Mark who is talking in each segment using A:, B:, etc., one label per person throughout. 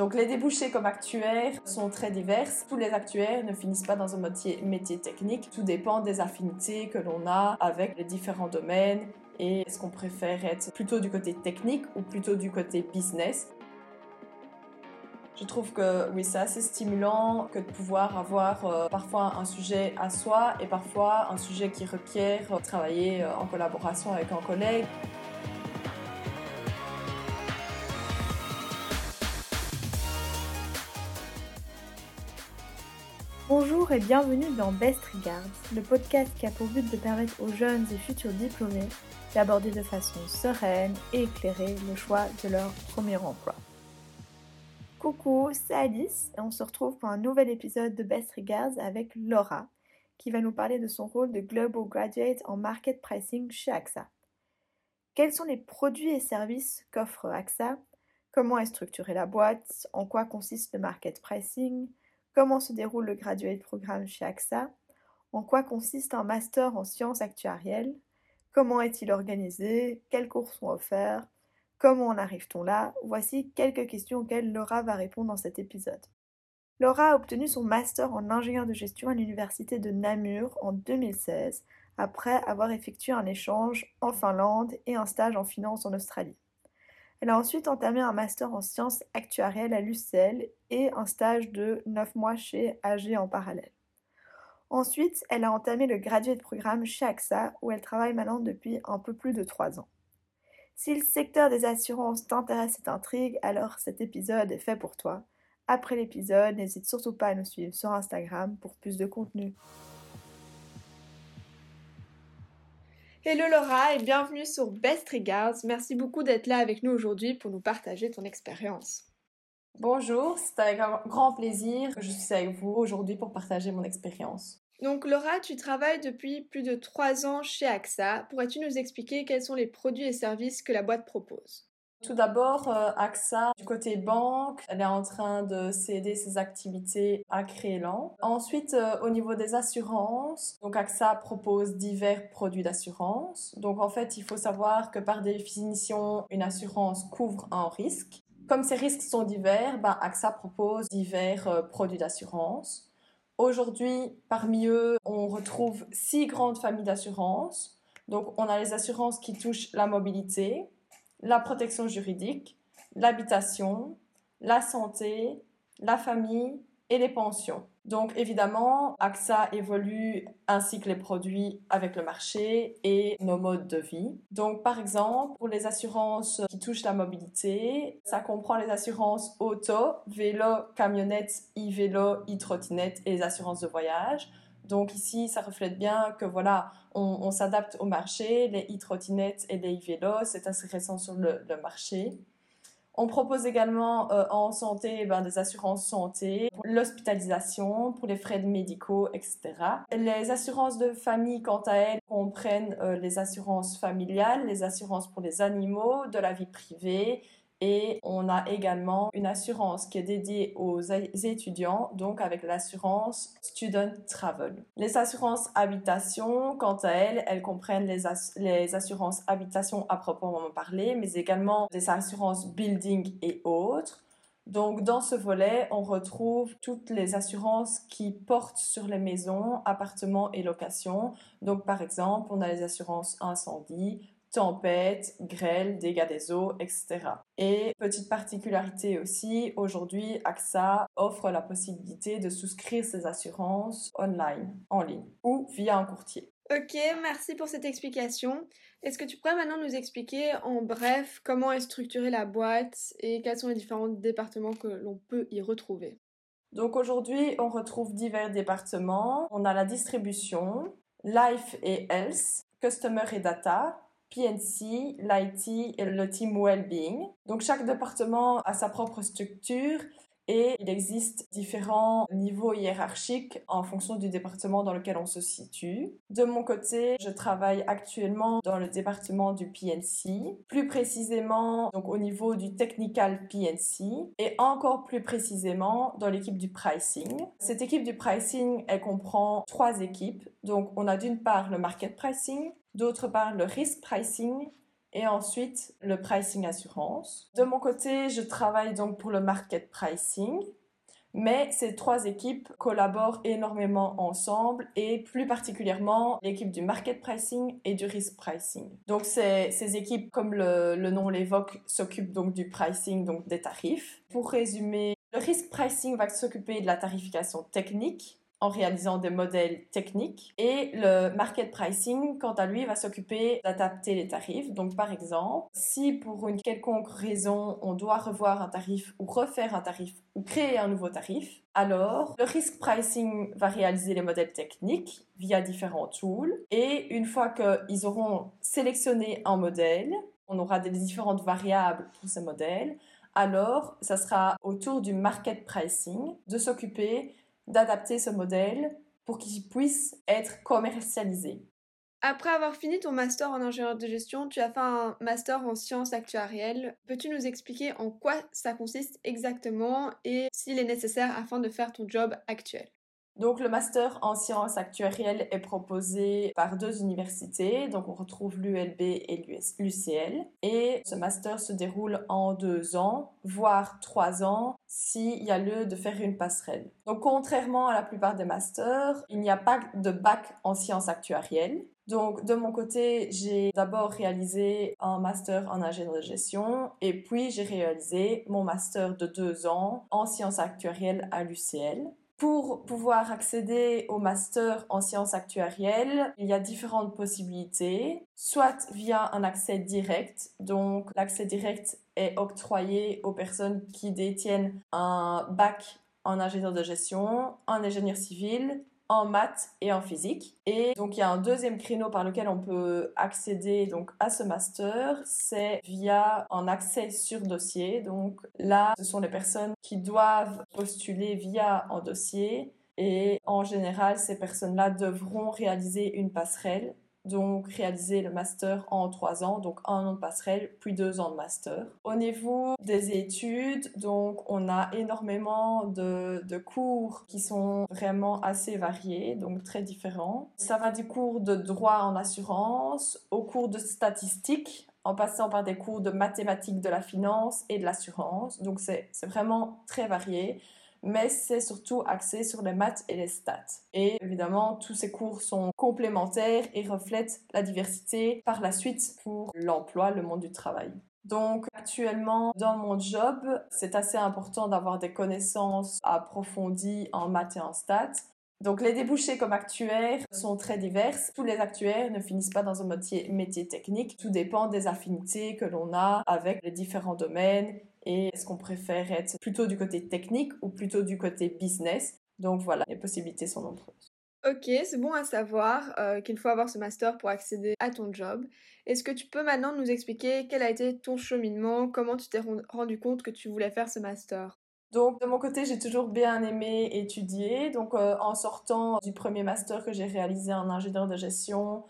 A: Donc les débouchés comme actuaires sont très divers. Tous les actuaires ne finissent pas dans un métier, technique. Tout dépend des affinités que l'on a avec les différents domaines et est-ce qu'on préfère être plutôt du côté technique ou plutôt du côté business. Je trouve que oui, c'est assez stimulant que de pouvoir avoir euh, parfois un sujet à soi et parfois un sujet qui requiert travailler euh, en collaboration avec un collègue.
B: Bonjour et bienvenue dans Best Regards, le podcast qui a pour but de permettre aux jeunes et futurs diplômés d'aborder de façon sereine et éclairée le choix de leur premier emploi. Coucou, c'est Alice et on se retrouve pour un nouvel épisode de Best Regards avec Laura qui va nous parler de son rôle de Global Graduate en Market Pricing chez AXA. Quels sont les produits et services qu'offre AXA Comment est structurée la boîte? En quoi consiste le market pricing? Comment se déroule le graduate programme chez AXA En quoi consiste un master en sciences actuarielles? Comment est-il organisé? Quels cours sont offerts? Comment en arrive-t-on là? Voici quelques questions auxquelles Laura va répondre dans cet épisode. Laura a obtenu son master en ingénieur de gestion à l'université de Namur en 2016, après avoir effectué un échange en Finlande et un stage en finance en Australie. Elle a ensuite entamé un master en sciences actuarielles à l'UCL et un stage de 9 mois chez AG en parallèle. Ensuite, elle a entamé le graduate programme chez AXA, où elle travaille maintenant depuis un peu plus de 3 ans. Si le secteur des assurances t'intéresse et t'intrigue, alors cet épisode est fait pour toi. Après l'épisode, n'hésite surtout pas à nous suivre sur Instagram pour plus de contenu. Hello Laura et bienvenue sur Best Regards. Merci beaucoup d'être là avec nous aujourd'hui pour nous partager ton expérience.
A: Bonjour, c'est avec un grand plaisir que je suis avec vous aujourd'hui pour partager mon expérience.
B: Donc Laura, tu travailles depuis plus de trois ans chez AXA. Pourrais-tu nous expliquer quels sont les produits et services que la boîte propose?
A: Tout d'abord, euh, AXA, du côté banque, elle est en train de céder ses activités à Crélan. Ensuite, euh, au niveau des assurances, donc AXA propose divers produits d'assurance. Donc en fait, il faut savoir que par définition, une assurance couvre un risque. Comme ces risques sont divers, bah, AXA propose divers euh, produits d'assurance. Aujourd'hui, parmi eux, on retrouve six grandes familles d'assurances. Donc, on a les assurances qui touchent la mobilité, la protection juridique, l'habitation, la santé, la famille et les pensions. Donc évidemment, AXA évolue ainsi que les produits avec le marché et nos modes de vie. Donc par exemple, pour les assurances qui touchent la mobilité, ça comprend les assurances auto, vélo, camionnette, e-vélo, e-trottinette et les assurances de voyage. Donc ici, ça reflète bien que voilà, on, s'adapte au marché. Les e-trottinettes et les e-vélos, c'est assez récent sur le marché. On propose également euh, en santé ben, des assurances santé, l'hospitalisation, pour les frais médicaux, etc. Les assurances de famille, quant à elles, comprennent euh, les assurances familiales, les assurances pour les animaux, de la vie privée, et on a également une assurance qui est dédiée aux étudiants, donc avec l'assurance Student Travel. Les assurances habitation, quant à elles, elles comprennent les, assurances habitation à proprement parler, mais également des assurances building et autres. Donc dans ce volet, on retrouve toutes les assurances qui portent sur les maisons, appartements et locations. Donc par exemple, on a les assurances incendie, tempête, grêle, dégâts des eaux, etc. Et petite particularité aussi, aujourd'hui, AXA offre la possibilité de souscrire ses assurances online, en ligne, ou via un courtier.
B: Ok, merci pour cette explication. Est-ce que tu pourrais maintenant nous expliquer en bref comment est structurée la boîte et quels sont les différents départements que l'on peut y retrouver?
A: Donc aujourd'hui, on retrouve divers départements. On a la distribution, Life et Health, Customer et Data, PNC, l'IT et le team Wellbeing. Donc chaque département a sa propre structure et il existe différents niveaux hiérarchiques en fonction du département dans lequel on se situe. De mon côté, je travaille actuellement dans le département du PNC, plus précisément donc au niveau du technical PNC et encore plus précisément dans l'équipe du pricing. Cette équipe du pricing, elle comprend trois équipes. Donc on a d'une part le market pricing, d'autre part le risk pricing et ensuite le pricing assurance. De mon côté, je travaille donc pour le market pricing. Mais ces trois équipes collaborent énormément ensemble et plus particulièrement l'équipe du market pricing et du risk pricing. Donc ces, équipes, comme le, le nom l'évoque, s'occupent donc du pricing, donc des tarifs. Pour résumer, le risk pricing va s'occuper de la tarification technique, en réalisant des modèles techniques. Et le market pricing, quant à lui, va s'occuper d'adapter les tarifs. Donc, par exemple, si pour une quelconque raison, on doit revoir un tarif ou refaire un tarif ou créer un nouveau tarif, alors le risk pricing va réaliser les modèles techniques via différents tools. Et une fois qu'ils auront sélectionné un modèle, on aura des différentes variables pour ce modèle, alors ça sera au tour du market pricing de s'occuper d'adapter ce modèle pour qu'il puisse être commercialisé.
C: Après avoir fini ton master en ingénieur de gestion, tu as fait un master en sciences actuarielles. Peux-tu nous expliquer en quoi ça consiste exactement et s'il est nécessaire afin de faire ton job actuel?
A: Donc le master en sciences actuarielles est proposé par deux universités, donc on retrouve l'ULB et l'UCL. Et ce master se déroule en deux ans, voire trois ans, s'il y a lieu de faire une passerelle. Donc contrairement à la plupart des masters, il n'y a pas de bac en sciences actuarielles. Donc, de mon côté, j'ai d'abord réalisé un master en ingénierie de gestion et puis j'ai réalisé mon master de deux ans en sciences actuarielles à l'UCL. Pour pouvoir accéder au master en sciences actuarielles, il y a différentes possibilités, soit via un accès direct, donc l'accès direct est octroyé aux personnes qui détiennent un bac en ingénieur de gestion, en ingénieur civil en maths et en physique. Et donc il y a un deuxième créneau par lequel on peut accéder donc à ce master, c'est via un accès sur dossier. Donc là, ce sont les personnes qui doivent postuler via un dossier et en général, ces personnes-là devront réaliser une passerelle donc réaliser le master en trois ans, donc un an de passerelle, puis deux ans de master. Au niveau des études, donc on a énormément de, de cours qui sont vraiment assez variés, donc très différents. Ça va du cours de droit en assurance au cours de statistique, en passant par des cours de mathématiques de la finance et de l'assurance. Donc c'est vraiment très varié mais c'est surtout axé sur les maths et les stats. Et évidemment, tous ces cours sont complémentaires et reflètent la diversité par la suite pour l'emploi, le monde du travail. Donc actuellement, dans mon job, c'est assez important d'avoir des connaissances approfondies en maths et en stats. Donc les débouchés comme actuaires sont très divers. Tous les actuaires ne finissent pas dans un métier, métier technique. Tout dépend des affinités que l'on a avec les différents domaines et est-ce qu'on préfère être plutôt du côté technique ou plutôt du côté business? Donc voilà, les possibilités sont nombreuses.
C: Ok, c'est bon à savoir euh, qu'il faut avoir ce master pour accéder à ton job. Est-ce que tu peux maintenant nous expliquer quel a été ton cheminement, comment tu t'es rendu compte que tu voulais faire ce master?
A: Donc de mon côté, j'ai toujours bien aimé étudier. Donc euh, en sortant du premier master que j'ai réalisé en ingénieur de gestion,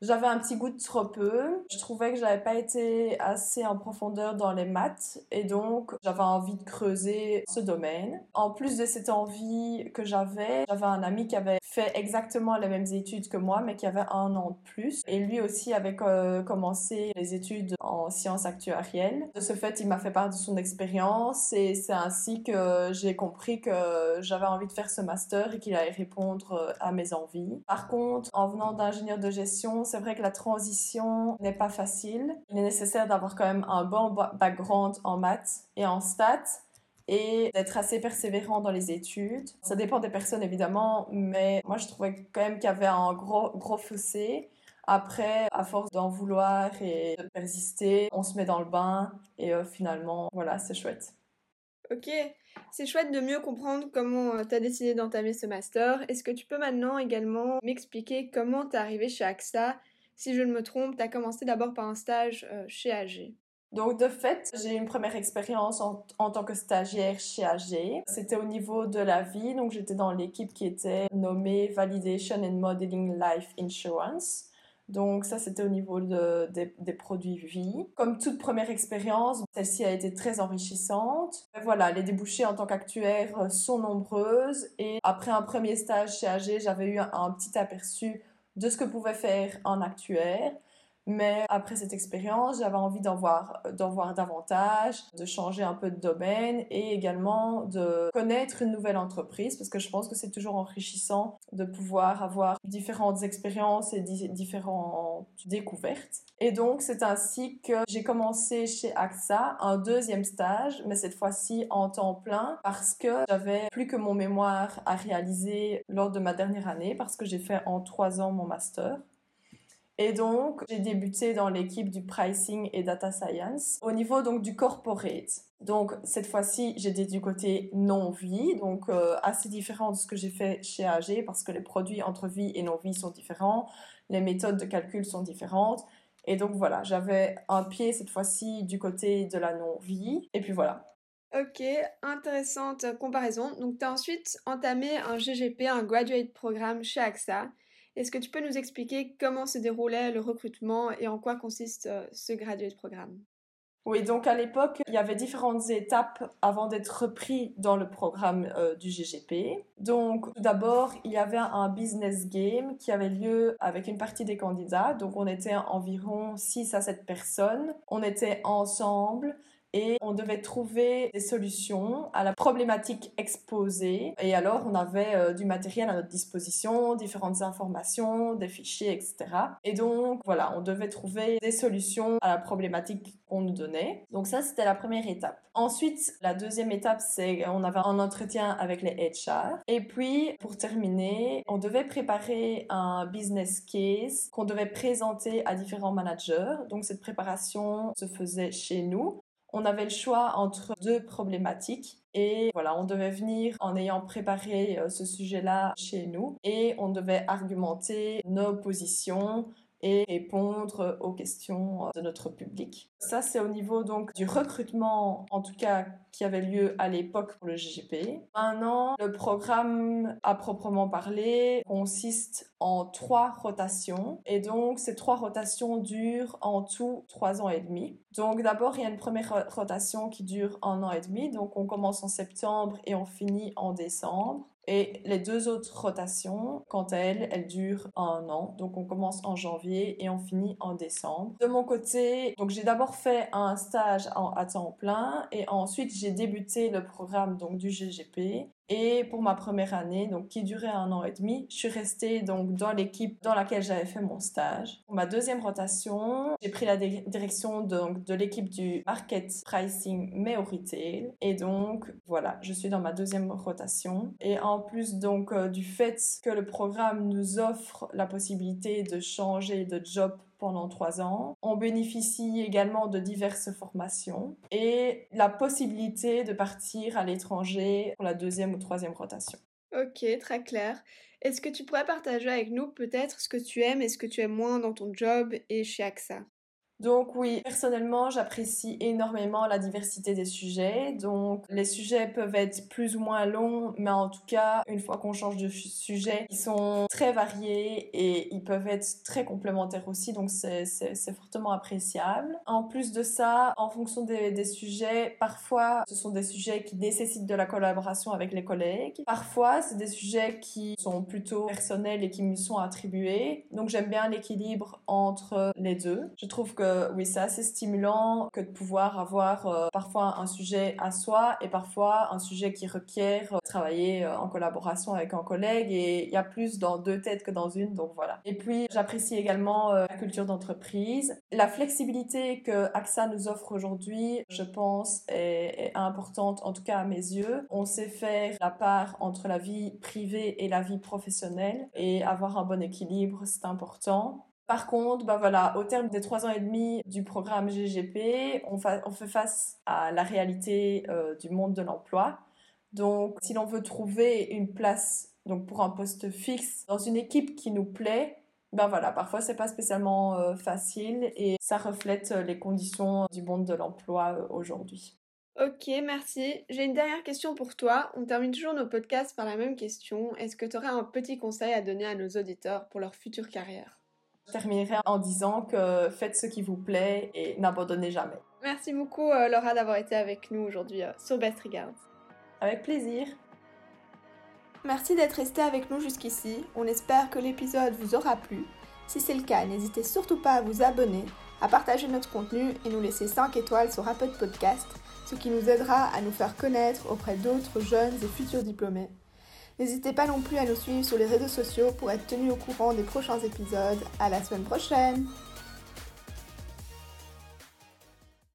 A: j'avais un petit goût de trop peu. Je trouvais que j'avais pas été assez en profondeur dans les maths et donc j'avais envie de creuser ce domaine. En plus de cette envie que j'avais, j'avais un ami qui avait fait exactement les mêmes études que moi mais qui avait un an de plus et lui aussi avait euh, commencé les études en sciences actuarielles. De ce fait, il m'a fait part de son expérience et c'est ainsi que j'ai compris que j'avais envie de faire ce master et qu'il allait répondre à mes envies. Par contre, en venant d'ingénieur de gestion, c'est vrai que la transition n'est pas facile. Il est nécessaire d'avoir quand même un bon background en maths et en stats et d'être assez persévérant dans les études. Ça dépend des personnes évidemment, mais moi je trouvais quand même qu'il y avait un gros, gros fossé. Après, à force d'en vouloir et de persister, on se met dans le bain et euh, finalement, voilà, c'est chouette.
C: Ok, c'est chouette de mieux comprendre comment euh, tu as décidé d'entamer ce master. Est-ce que tu peux maintenant également m'expliquer comment tu es arrivé chez AXA Si je ne me trompe, tu as commencé d'abord par un stage euh, chez AG.
A: Donc de fait, j'ai eu une première expérience en, en, tant que stagiaire chez AG. C'était au niveau de la vie, donc j'étais dans l'équipe qui était nommée Validation and Modeling Life Insurance. Donc ça, c'était au niveau de, des, produits vie. Comme toute première expérience, celle-ci a été très enrichissante. voilà, les débouchés en tant qu'actuaire sont nombreuses. Et après un premier stage chez AG, j'avais eu un, petit aperçu de ce que pouvait faire un actuaire. Mais après cette expérience, j'avais envie d'en voir, d'en voir davantage, de changer un peu de domaine et également de connaître une nouvelle entreprise parce que je pense que c'est toujours enrichissant de pouvoir avoir différentes expériences et différentes découvertes. Et donc, c'est ainsi que j'ai commencé chez AXA un deuxième stage, mais cette fois-ci en temps plein parce que j'avais plus que mon mémoire à réaliser lors de ma dernière année parce que j'ai fait en trois ans mon master. Et donc, j'ai débuté dans l'équipe du pricing et data science au niveau donc du corporate. Donc, cette fois-ci, j'étais du côté non-vie, donc euh, assez différent de ce que j'ai fait chez AG parce que les produits entre vie et non-vie sont différents, les méthodes de calcul sont différentes. Et donc, voilà, j'avais un pied cette fois-ci du côté de la non-vie. Et puis voilà.
C: Ok, intéressante comparaison. Donc, tu as ensuite entamé un GGP, un Graduate Programme chez AXA. Est-ce que tu peux nous expliquer comment se déroulait le recrutement et en quoi consiste euh, ce graduate programme?
A: Oui, donc à l'époque, il y avait différentes étapes avant d'être repris dans le programme euh, du GGP. Donc d'abord, il y avait un business game qui avait lieu avec une partie des candidats. Donc on était environ 6 à 7 personnes. On était ensemble et on devait trouver des solutions à la problématique exposée. Et alors, on avait euh, du matériel à notre disposition, différentes informations, des fichiers, etc. Et donc, voilà, on devait trouver des solutions à la problématique qu'on nous donnait. Donc ça, c'était la première étape. Ensuite, la deuxième étape, c'est on avait un entretien avec les HR. Et puis, pour terminer, on devait préparer un business case qu'on devait présenter à différents managers. Donc cette préparation se faisait chez nous on avait le choix entre deux problématiques et voilà, on devait venir en ayant préparé euh, ce sujet-là chez nous et on devait argumenter nos positions, et répondre aux questions de notre public. Ça, c'est au niveau donc du recrutement, en tout cas, qui avait lieu à l'époque pour le GGP. Maintenant, le programme à proprement parler consiste en trois rotations et donc ces trois rotations durent en tout trois ans et demi. Donc d'abord, il y a une première rotation qui dure un an et demi, donc on commence en septembre et on finit en décembre. Et les deux autres rotations, quant à elles, elles durent un an. Donc on commence en janvier et on finit en décembre. De mon côté, donc j'ai d'abord fait un stage à temps plein et ensuite j'ai débuté le programme donc du GGP et pour ma première année, donc qui durait un an et demi, je suis restée donc dans l'équipe dans laquelle j'avais fait mon stage. Pour ma deuxième rotation, j'ai pris la direction donc de l'équipe du market pricing mais au retail. Et donc voilà, je suis dans ma deuxième rotation. Et en plus donc euh, du fait que le programme nous offre la possibilité de changer de job pendant trois ans. On bénéficie également de diverses formations et la possibilité de partir à l'étranger pour la deuxième ou troisième rotation.
C: Ok, très clair. Est-ce que tu pourrais partager avec nous peut-être ce que tu aimes et ce que tu aimes moins dans ton job et chez AXA
A: donc oui, personnellement, j'apprécie énormément la diversité des sujets. Donc les sujets peuvent être plus ou moins longs, mais en tout cas, une fois qu'on change de sujet, ils sont très variés et ils peuvent être très complémentaires aussi. Donc c'est fortement appréciable. En plus de ça, en fonction des, des sujets, parfois ce sont des sujets qui nécessitent de la collaboration avec les collègues. Parfois, c'est des sujets qui sont plutôt personnels et qui me sont attribués. Donc j'aime bien l'équilibre entre les deux. Je trouve que oui, c'est assez stimulant que de pouvoir avoir euh, parfois un sujet à soi et parfois un sujet qui requiert euh, travailler euh, en collaboration avec un collègue et il y a plus dans deux têtes que dans une, donc voilà. Et puis j'apprécie également la culture d'entreprise. La flexibilité que AXA nous offre aujourd'hui, je pense, est importante, en tout cas à mes yeux. On sait faire la part entre la vie privée et la vie professionnelle et avoir un bon équilibre, c'est important. Par contre, bah voilà, au terme des trois ans et demi du programme GGP, on, fait face à la réalité euh, du monde de l'emploi. Donc, si l'on veut trouver une place donc pour un poste fixe dans une équipe qui nous plaît, ben voilà, parfois c'est pas spécialement euh, facile et ça reflète euh, les conditions du monde de l'emploi aujourd'hui.
C: Ok, merci. J'ai une dernière question pour toi. On termine toujours nos podcasts par la même question. Est-ce que tu aurais un petit conseil à donner à nos auditeurs pour leur future carrière?
A: Je terminerai en disant que faites ce qui vous plaît et n'abandonnez jamais.
C: Merci beaucoup euh, Laura d'avoir été avec nous aujourd'hui euh, sur Best Regards.
A: Avec plaisir.
C: Merci d'être resté avec nous jusqu'ici. On espère que l'épisode vous aura plu. Si c'est le cas, n'hésitez surtout pas à vous abonner, à partager notre contenu et nous laisser 5 étoiles sur Apple Podcast, ce qui nous aidera à nous faire connaître auprès d'autres jeunes et futurs diplômés. N'hésitez pas non plus à nous suivre sur les réseaux sociaux pour être tenu au courant des prochains épisodes. À la semaine prochaine!